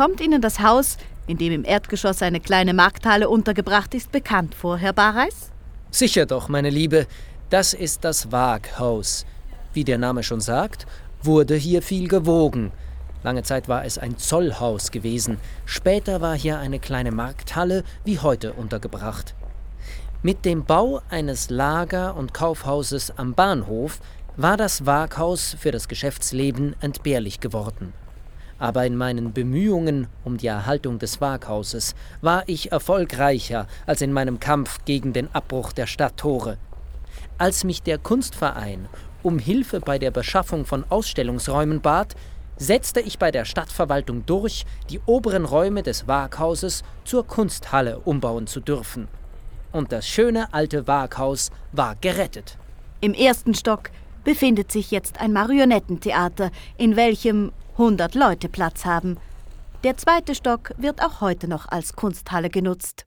Kommt Ihnen das Haus, in dem im Erdgeschoss eine kleine Markthalle untergebracht ist, bekannt vor, Herr Barreis? Sicher doch, meine Liebe. Das ist das Waaghaus. Wie der Name schon sagt, wurde hier viel gewogen. Lange Zeit war es ein Zollhaus gewesen. Später war hier eine kleine Markthalle wie heute untergebracht. Mit dem Bau eines Lager- und Kaufhauses am Bahnhof war das Waaghaus für das Geschäftsleben entbehrlich geworden. Aber in meinen Bemühungen um die Erhaltung des Waaghauses war ich erfolgreicher als in meinem Kampf gegen den Abbruch der Stadttore. Als mich der Kunstverein um Hilfe bei der Beschaffung von Ausstellungsräumen bat, setzte ich bei der Stadtverwaltung durch, die oberen Räume des Waaghauses zur Kunsthalle umbauen zu dürfen. Und das schöne alte Waaghaus war gerettet. Im ersten Stock befindet sich jetzt ein Marionettentheater, in welchem 100 Leute Platz haben. Der zweite Stock wird auch heute noch als Kunsthalle genutzt.